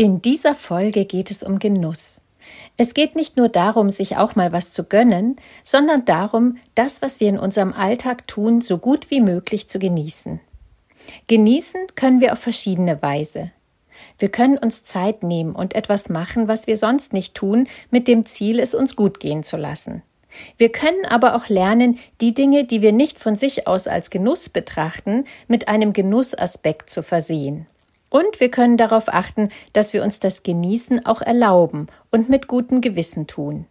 In dieser Folge geht es um Genuss. Es geht nicht nur darum, sich auch mal was zu gönnen, sondern darum, das, was wir in unserem Alltag tun, so gut wie möglich zu genießen. Genießen können wir auf verschiedene Weise. Wir können uns Zeit nehmen und etwas machen, was wir sonst nicht tun, mit dem Ziel, es uns gut gehen zu lassen. Wir können aber auch lernen, die Dinge, die wir nicht von sich aus als Genuss betrachten, mit einem Genussaspekt zu versehen. Und wir können darauf achten, dass wir uns das Genießen auch erlauben und mit gutem Gewissen tun.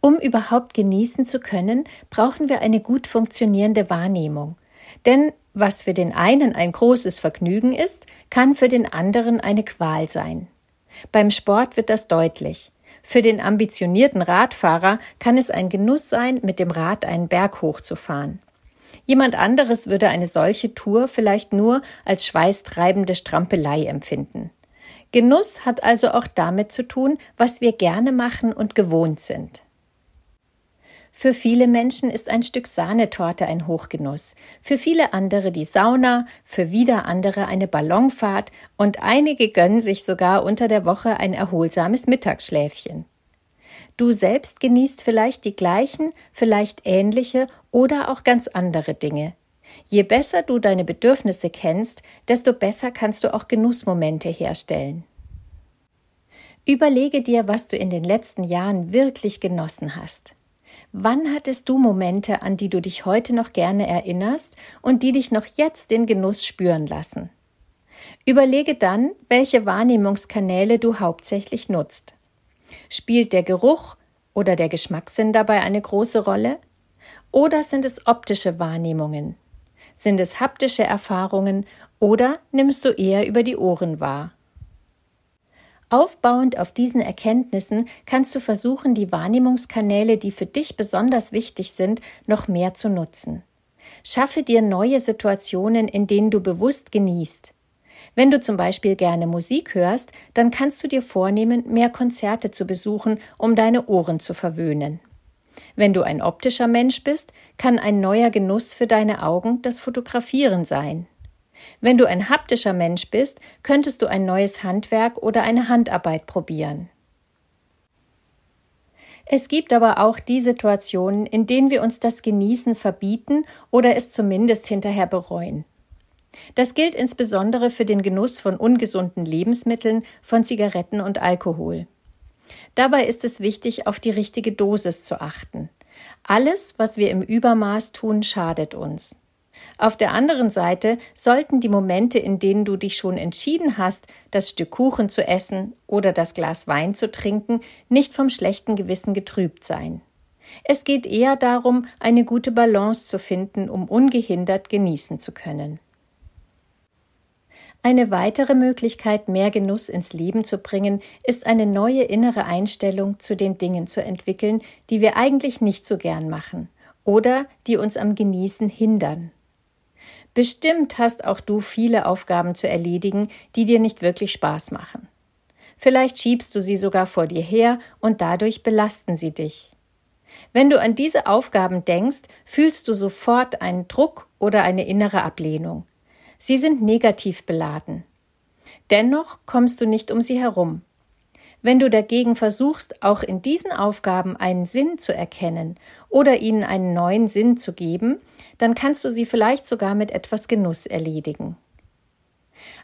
Um überhaupt genießen zu können, brauchen wir eine gut funktionierende Wahrnehmung. Denn was für den einen ein großes Vergnügen ist, kann für den anderen eine Qual sein. Beim Sport wird das deutlich. Für den ambitionierten Radfahrer kann es ein Genuss sein, mit dem Rad einen Berg hochzufahren. Jemand anderes würde eine solche Tour vielleicht nur als schweißtreibende Strampelei empfinden. Genuss hat also auch damit zu tun, was wir gerne machen und gewohnt sind. Für viele Menschen ist ein Stück Sahnetorte ein Hochgenuss, für viele andere die Sauna, für wieder andere eine Ballonfahrt und einige gönnen sich sogar unter der Woche ein erholsames Mittagsschläfchen. Du selbst genießt vielleicht die gleichen, vielleicht ähnliche oder auch ganz andere Dinge. Je besser du deine Bedürfnisse kennst, desto besser kannst du auch Genussmomente herstellen. Überlege dir, was du in den letzten Jahren wirklich genossen hast. Wann hattest du Momente, an die du dich heute noch gerne erinnerst und die dich noch jetzt den Genuss spüren lassen? Überlege dann, welche Wahrnehmungskanäle du hauptsächlich nutzt. Spielt der Geruch oder der Geschmackssinn dabei eine große Rolle? Oder sind es optische Wahrnehmungen? Sind es haptische Erfahrungen oder nimmst du eher über die Ohren wahr? Aufbauend auf diesen Erkenntnissen kannst du versuchen, die Wahrnehmungskanäle, die für dich besonders wichtig sind, noch mehr zu nutzen. Schaffe dir neue Situationen, in denen du bewusst genießt. Wenn du zum Beispiel gerne Musik hörst, dann kannst du dir vornehmen, mehr Konzerte zu besuchen, um deine Ohren zu verwöhnen. Wenn du ein optischer Mensch bist, kann ein neuer Genuss für deine Augen das Fotografieren sein. Wenn du ein haptischer Mensch bist, könntest du ein neues Handwerk oder eine Handarbeit probieren. Es gibt aber auch die Situationen, in denen wir uns das Genießen verbieten oder es zumindest hinterher bereuen. Das gilt insbesondere für den Genuss von ungesunden Lebensmitteln, von Zigaretten und Alkohol. Dabei ist es wichtig, auf die richtige Dosis zu achten. Alles, was wir im Übermaß tun, schadet uns. Auf der anderen Seite sollten die Momente, in denen du dich schon entschieden hast, das Stück Kuchen zu essen oder das Glas Wein zu trinken, nicht vom schlechten Gewissen getrübt sein. Es geht eher darum, eine gute Balance zu finden, um ungehindert genießen zu können. Eine weitere Möglichkeit, mehr Genuss ins Leben zu bringen, ist eine neue innere Einstellung zu den Dingen zu entwickeln, die wir eigentlich nicht so gern machen oder die uns am Genießen hindern. Bestimmt hast auch du viele Aufgaben zu erledigen, die dir nicht wirklich Spaß machen. Vielleicht schiebst du sie sogar vor dir her und dadurch belasten sie dich. Wenn du an diese Aufgaben denkst, fühlst du sofort einen Druck oder eine innere Ablehnung. Sie sind negativ beladen. Dennoch kommst du nicht um sie herum. Wenn du dagegen versuchst, auch in diesen Aufgaben einen Sinn zu erkennen oder ihnen einen neuen Sinn zu geben, dann kannst du sie vielleicht sogar mit etwas Genuss erledigen.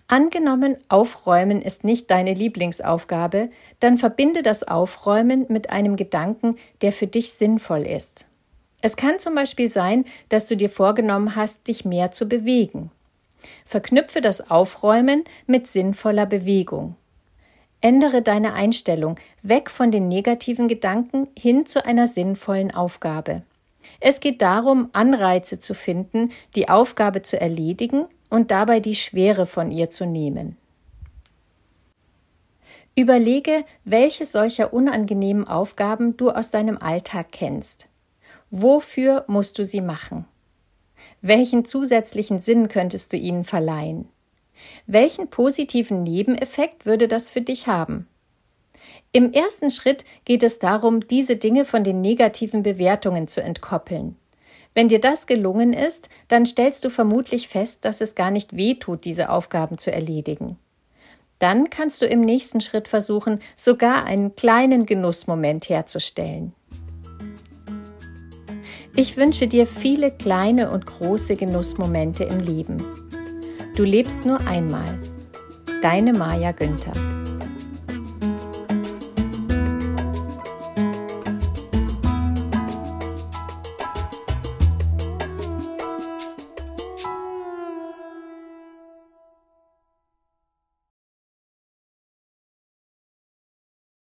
Angenommen, Aufräumen ist nicht deine Lieblingsaufgabe, dann verbinde das Aufräumen mit einem Gedanken, der für dich sinnvoll ist. Es kann zum Beispiel sein, dass du dir vorgenommen hast, dich mehr zu bewegen. Verknüpfe das Aufräumen mit sinnvoller Bewegung. Ändere deine Einstellung weg von den negativen Gedanken hin zu einer sinnvollen Aufgabe. Es geht darum, Anreize zu finden, die Aufgabe zu erledigen und dabei die Schwere von ihr zu nehmen. Überlege, welche solcher unangenehmen Aufgaben du aus deinem Alltag kennst. Wofür musst du sie machen? Welchen zusätzlichen Sinn könntest du ihnen verleihen? Welchen positiven Nebeneffekt würde das für dich haben? Im ersten Schritt geht es darum, diese Dinge von den negativen Bewertungen zu entkoppeln. Wenn dir das gelungen ist, dann stellst du vermutlich fest, dass es gar nicht weh tut, diese Aufgaben zu erledigen. Dann kannst du im nächsten Schritt versuchen, sogar einen kleinen Genussmoment herzustellen. Ich wünsche dir viele kleine und große Genussmomente im Leben. Du lebst nur einmal. Deine Maja Günther